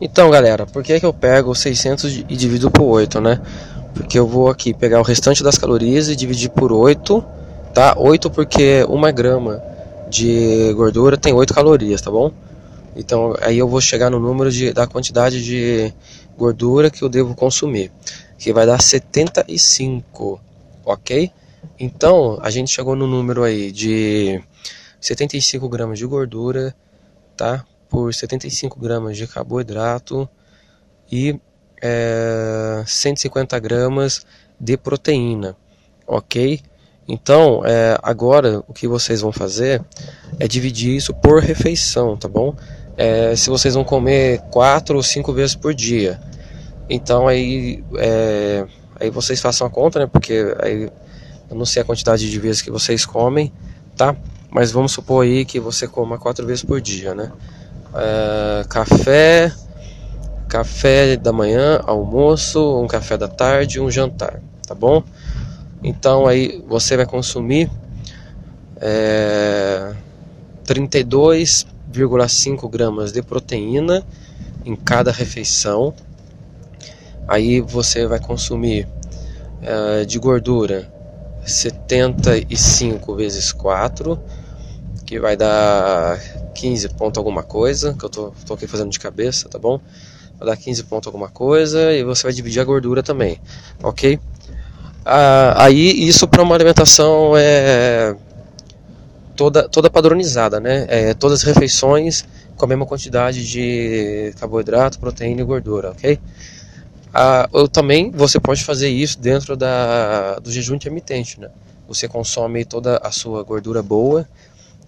Então, galera, por que, que eu pego 600 e divido por 8, né? Porque eu vou aqui pegar o restante das calorias e dividir por 8, tá? 8 porque uma grama de gordura tem 8 calorias, tá bom? Então, aí eu vou chegar no número de, da quantidade de gordura que eu devo consumir, que vai dar 75, ok? Então, a gente chegou no número aí de 75 gramas de gordura, tá? Por 75 gramas de carboidrato e é, 150 gramas de proteína, ok? Então, é, agora o que vocês vão fazer é dividir isso por refeição, tá bom? É, se vocês vão comer quatro ou cinco vezes por dia, então aí, é, aí vocês façam a conta, né? Porque aí eu não sei a quantidade de vezes que vocês comem, tá? Mas vamos supor aí que você coma quatro vezes por dia, né? É, café, café da manhã, almoço, um café da tarde, um jantar, tá bom? Então aí você vai consumir é, 32,5 gramas de proteína em cada refeição. Aí você vai consumir é, de gordura 75 vezes 4, que vai dar 15 ponto alguma coisa, que eu tô, tô aqui fazendo de cabeça, tá bom? Vai dar 15 ponto alguma coisa e você vai dividir a gordura também, ok? Ah, aí isso para uma alimentação é toda, toda padronizada, né? É, todas as refeições com a mesma quantidade de carboidrato, proteína e gordura, ok? Ah, eu também você pode fazer isso dentro da, do jejum intermitente, né? Você consome toda a sua gordura boa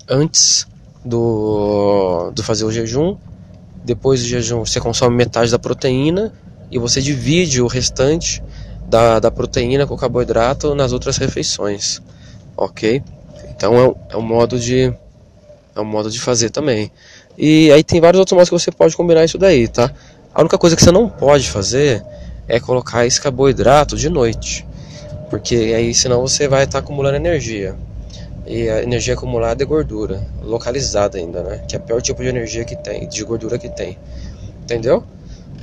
antes do, do fazer o jejum. Depois do jejum você consome metade da proteína e você divide o restante da, da proteína com o carboidrato nas outras refeições, ok? Então é um, é um modo de é um modo de fazer também. E aí tem vários outros modos que você pode combinar isso daí, tá? A única coisa que você não pode fazer é colocar esse carboidrato de noite, porque aí senão você vai estar tá acumulando energia. E a energia acumulada é gordura, localizada ainda, né? Que é o pior tipo de energia que tem, de gordura que tem. Entendeu?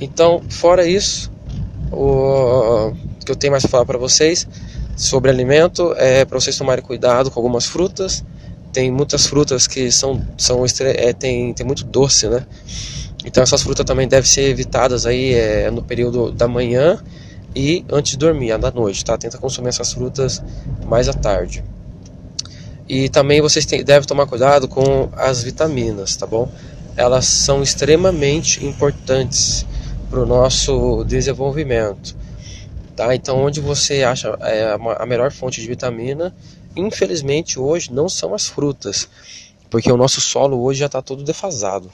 Então, fora isso, o que eu tenho mais para falar para vocês sobre alimento é para vocês tomarem cuidado com algumas frutas. Tem muitas frutas que são, são é, tem, tem muito doce, né? Então essas frutas também devem ser evitadas aí é, no período da manhã e antes de dormir, da noite, tá? Tenta consumir essas frutas mais à tarde. E também vocês devem tomar cuidado com as vitaminas, tá bom? Elas são extremamente importantes para o nosso desenvolvimento, tá? Então onde você acha é, a melhor fonte de vitamina, infelizmente hoje não são as frutas, porque o nosso solo hoje já está todo defasado.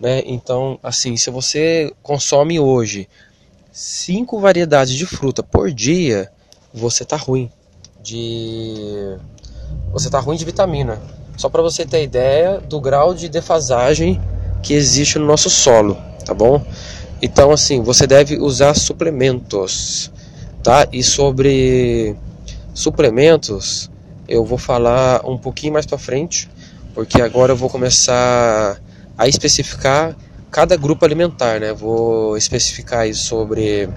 Né? Então, assim, se você consome hoje cinco variedades de fruta por dia, você tá ruim de você tá ruim de vitamina. Só para você ter ideia do grau de defasagem que existe no nosso solo, tá bom? Então, assim, você deve usar suplementos, tá? E sobre suplementos, eu vou falar um pouquinho mais para frente, porque agora eu vou começar a especificar cada grupo alimentar, né? Vou especificar aí sobre,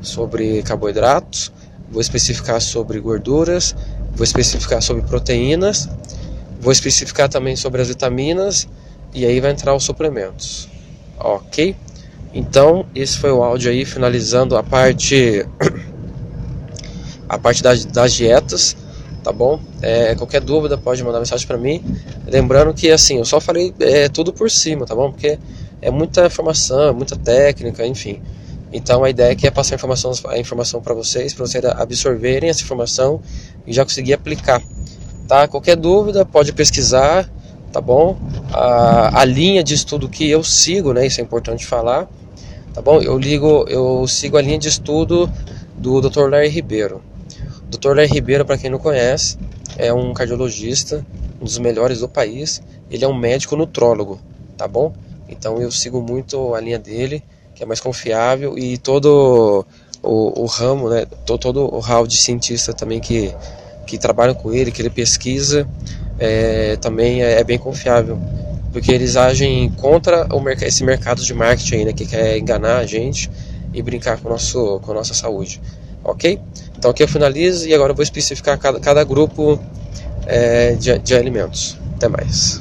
sobre carboidratos, vou especificar sobre gorduras, vou especificar sobre proteínas, vou especificar também sobre as vitaminas e aí vai entrar os suplementos, ok? Então esse foi o áudio aí finalizando a parte a parte das, das dietas tá bom? É, qualquer dúvida pode mandar mensagem para mim. Lembrando que assim, eu só falei é, tudo por cima, tá bom? Porque é muita informação, é muita técnica, enfim. Então a ideia aqui é passar informação, a informação para vocês, para vocês absorverem essa informação e já conseguir aplicar. Tá? Qualquer dúvida pode pesquisar, tá bom? A, a linha de estudo que eu sigo, né? Isso é importante falar, tá bom? Eu ligo, eu sigo a linha de estudo do Dr. Larry Ribeiro. Dr. Léo Ribeiro, para quem não conhece, é um cardiologista, um dos melhores do país. Ele é um médico nutrólogo, tá bom? Então eu sigo muito a linha dele, é mais confiável, e todo o, o ramo, né, todo, o hall de cientista também que, que trabalham com ele, que ele pesquisa, é, também é, é bem confiável. porque eles agem contra o, esse mercado de marketing aí, né, que quer enganar a gente e brincar com, nosso, com a nossa saúde. Ok? Então aqui eu finalizo e agora eu vou especificar cada, cada grupo é, de, de alimentos. Até mais.